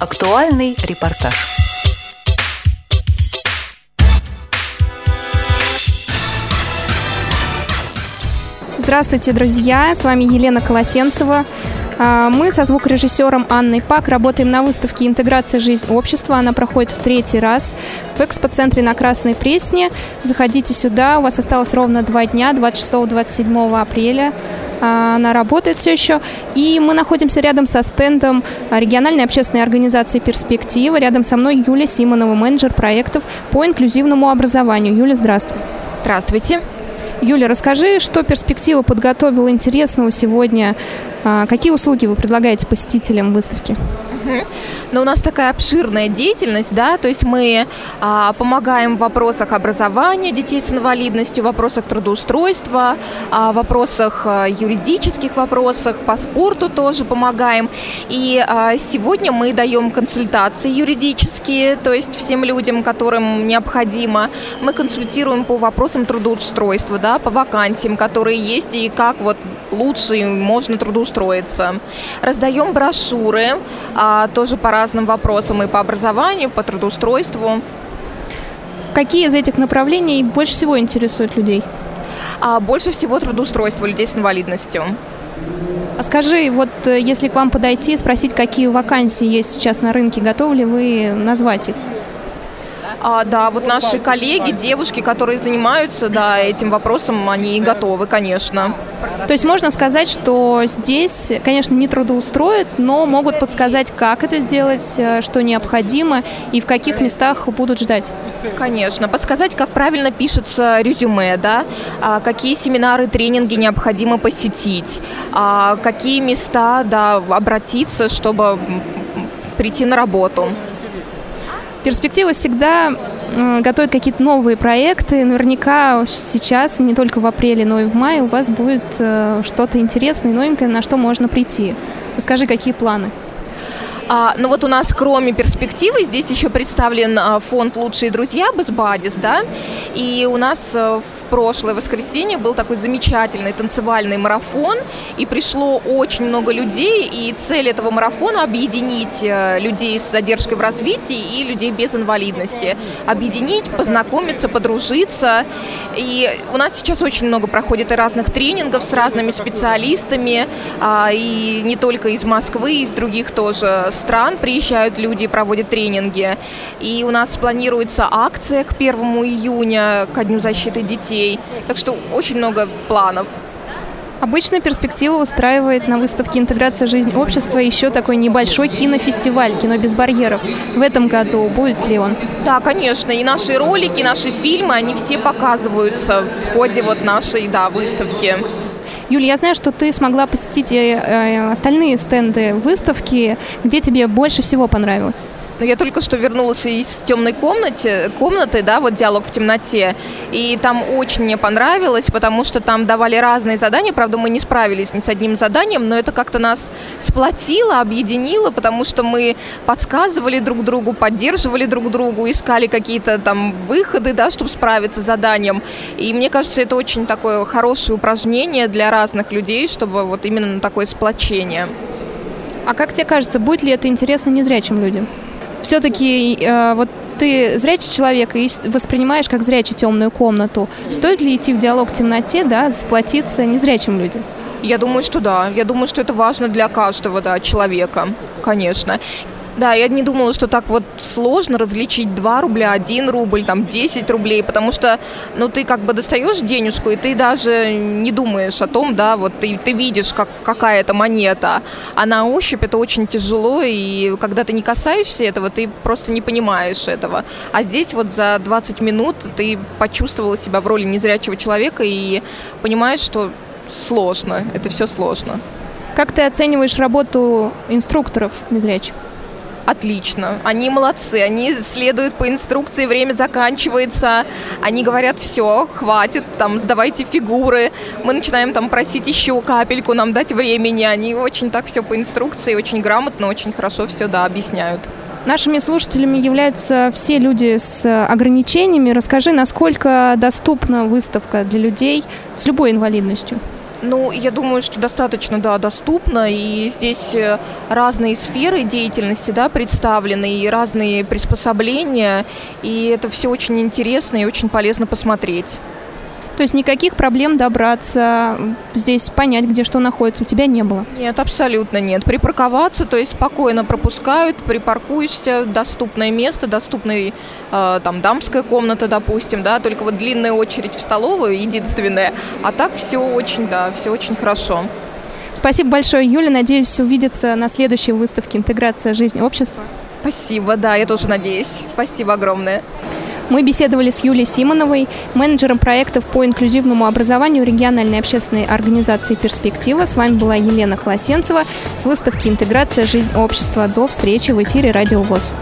Актуальный репортаж. Здравствуйте, друзья! С вами Елена Колосенцева. А, мы со звукорежиссером Анной Пак работаем на выставке «Интеграция жизнь общества». Она проходит в третий раз в экспоцентре на Красной Пресне. Заходите сюда, у вас осталось ровно два дня, 26-27 апреля. А, она работает все еще. И мы находимся рядом со стендом региональной общественной организации «Перспектива». Рядом со мной Юлия Симонова, менеджер проектов по инклюзивному образованию. Юля, здравствуй. Здравствуйте. Юля, расскажи, что перспектива подготовила интересного сегодня? А, какие услуги вы предлагаете посетителям выставки? Но у нас такая обширная деятельность, да, то есть мы а, помогаем в вопросах образования детей с инвалидностью, в вопросах трудоустройства, а, в вопросах а, юридических вопросах, по спорту тоже помогаем. И а, сегодня мы даем консультации юридические, то есть всем людям, которым необходимо, мы консультируем по вопросам трудоустройства, да, по вакансиям, которые есть и как вот лучше можно трудоустроиться. Раздаем брошюры, а, тоже по разным вопросам и по образованию, по трудоустройству. Какие из этих направлений больше всего интересуют людей? А, больше всего трудоустройство людей с инвалидностью. А скажи, вот э, если к вам подойти, спросить, какие вакансии есть сейчас на рынке, готовы ли вы назвать их? А, да, вот наши коллеги, девушки, которые занимаются да, этим вопросом, они готовы, конечно. То есть можно сказать, что здесь, конечно, не трудоустроят, но могут подсказать, как это сделать, э, что необходимо и в каких местах будут ждать. Конечно, подсказать, как правильно пишется резюме, да, а, какие семинары, тренинги необходимо посетить, а, какие места, да, обратиться, чтобы прийти на работу. Перспектива всегда э, готовит какие-то новые проекты. Наверняка сейчас, не только в апреле, но и в мае, у вас будет э, что-то интересное, новенькое, на что можно прийти. Расскажи, какие планы? А, ну вот у нас кроме перспективы здесь еще представлен а, фонд «Лучшие друзья» Бэсбадис, да, и у нас а, в прошлое воскресенье был такой замечательный танцевальный марафон, и пришло очень много людей, и цель этого марафона – объединить а, людей с задержкой в развитии и людей без инвалидности. Объединить, познакомиться, подружиться, и у нас сейчас очень много проходит и разных тренингов с разными специалистами, а, и не только из Москвы, из других тоже стран приезжают люди и проводят тренинги. И у нас планируется акция к 1 июня, ко Дню защиты детей. Так что очень много планов. Обычно перспектива устраивает на выставке «Интеграция жизнь общества» еще такой небольшой кинофестиваль «Кино без барьеров». В этом году будет ли он? Да, конечно. И наши ролики, наши фильмы, они все показываются в ходе вот нашей да, выставки. Юля, я знаю, что ты смогла посетить э, остальные стенды выставки. Где тебе больше всего понравилось? Ну, я только что вернулась из темной комнаты, комнаты, да, вот диалог в темноте, и там очень мне понравилось, потому что там давали разные задания, правда, мы не справились ни с одним заданием, но это как-то нас сплотило, объединило, потому что мы подсказывали друг другу, поддерживали друг другу, искали какие-то там выходы, да, чтобы справиться с заданием, и мне кажется, это очень такое хорошее упражнение для разных людей, чтобы вот именно на такое сплочение. А как тебе кажется, будет ли это интересно незрячим людям? Все-таки э, вот ты зрячий человек и воспринимаешь как зрячий темную комнату. Стоит ли идти в диалог в темноте, да, сплотиться незрячим людям? Я думаю, что да. Я думаю, что это важно для каждого да, человека, конечно. Да, я не думала, что так вот сложно различить 2 рубля, 1 рубль, там 10 рублей, потому что, ну, ты как бы достаешь денежку, и ты даже не думаешь о том, да, вот ты, ты видишь, как, какая это монета, а на ощупь это очень тяжело, и когда ты не касаешься этого, ты просто не понимаешь этого. А здесь вот за 20 минут ты почувствовала себя в роли незрячего человека и понимаешь, что сложно, это все сложно. Как ты оцениваешь работу инструкторов незрячих? Отлично. Они молодцы, они следуют по инструкции, время заканчивается, они говорят, все, хватит, там, сдавайте фигуры. Мы начинаем там просить еще капельку нам дать времени. Они очень так все по инструкции, очень грамотно, очень хорошо все, да, объясняют. Нашими слушателями являются все люди с ограничениями. Расскажи, насколько доступна выставка для людей с любой инвалидностью? Ну, я думаю, что достаточно, да, доступно, и здесь э, разные сферы деятельности, да, представлены, и разные приспособления, и это все очень интересно и очень полезно посмотреть. То есть никаких проблем добраться, здесь понять, где что находится, у тебя не было? Нет, абсолютно нет. Припарковаться, то есть спокойно пропускают, припаркуешься, доступное место, доступная э, там дамская комната, допустим, да, только вот длинная очередь в столовую единственная, а так все очень, да, все очень хорошо. Спасибо большое, Юля. Надеюсь увидеться на следующей выставке «Интеграция жизни общества». Спасибо, да, я тоже надеюсь. Спасибо огромное. Мы беседовали с Юлией Симоновой, менеджером проектов по инклюзивному образованию региональной общественной организации «Перспектива». С вами была Елена Колосенцева с выставки «Интеграция. Жизнь общества». До встречи в эфире «Радио ВОЗ».